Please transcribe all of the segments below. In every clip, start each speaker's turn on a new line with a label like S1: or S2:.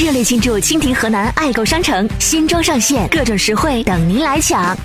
S1: 热烈庆祝蜻蜓河南爱购商城新装上线，各种实惠等您来抢。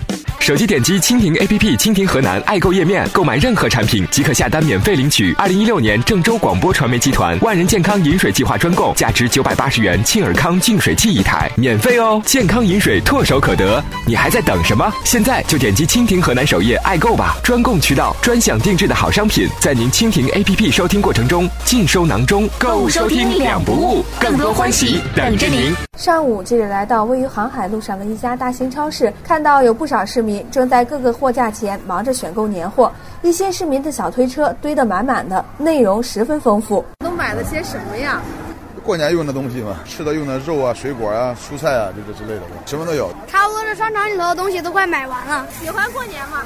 S2: 手机点击蜻蜓 APP 蜻蜓河南爱购页面，购买任何产品即可下单免费领取二零一六年郑州广播传媒集团万人健康饮水计划专供价值九百八十元沁尔康净水器一台，免费哦！健康饮水唾手可得，你还在等什么？现在就点击蜻蜓河南首页爱购吧！专供渠道，专享定制的好商品，在您蜻蜓 APP 收听过程中尽收囊中，购物收听两不误，更多欢喜等着您。
S3: 上午，记者来到位于航海路上的一家大型超市，看到有不少市民正在各个货架前忙着选购年货。一些市民的小推车堆得满满的，内容十分丰富。
S4: 都买了些什么呀？
S5: 过年用的东西嘛，吃的用的肉啊、水果啊、蔬菜啊，这个之类的，什么都有。
S6: 差不多这商场里头的东西都快买完了。
S4: 喜欢过年吗？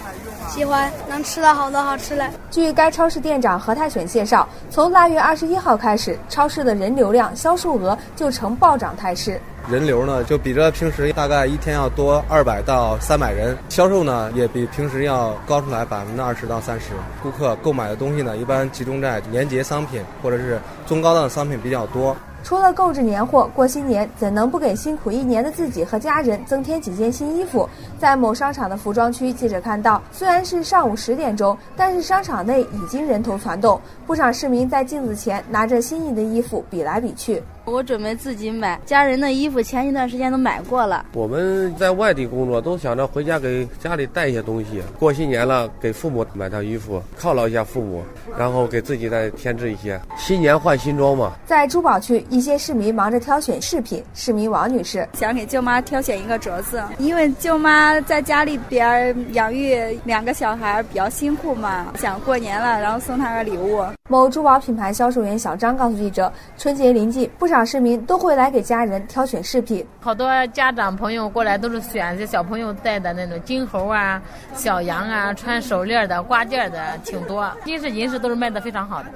S6: 喜欢，能吃到好多好吃的。
S3: 据该超市店长何泰选介绍，从腊月二十一号开始，超市的人流量、销售额就呈暴涨态势。
S7: 人流呢，就比着平时大概一天要多二百到三百人，销售呢也比平时要高出来百分之二十到三十。顾客购买的东西呢，一般集中在年节商品或者是中高档商品比较多。
S3: 除了购置年货，过新年怎能不给辛苦一年的自己和家人增添几件新衣服？在某商场的服装区，记者看到，虽然是上午十点钟，但是商场内已经人头攒动，不少市民在镜子前拿着心仪的衣服比来比去。
S8: 我准备自己买家人的衣服，前一段时间都买过了。
S9: 我们在外地工作，都想着回家给家里带一些东西。过新年了，给父母买套衣服，犒劳一下父母，然后给自己再添置一些。新年换新装嘛。
S3: 在珠宝区，一些市民忙着挑选饰品。市民王女士
S10: 想给舅妈挑选一个镯子，因为舅妈在家里边养育两个小孩比较辛苦嘛，想过年了，然后送她个礼物。
S3: 某珠宝品牌销售员小张告诉记者，春节临近，不少。市民都会来给家人挑选饰品，
S11: 好多家长朋友过来都是选这小朋友戴的那种金猴啊、小羊啊、穿手链的、挂件的，挺多，金饰银饰都是卖的非常好的。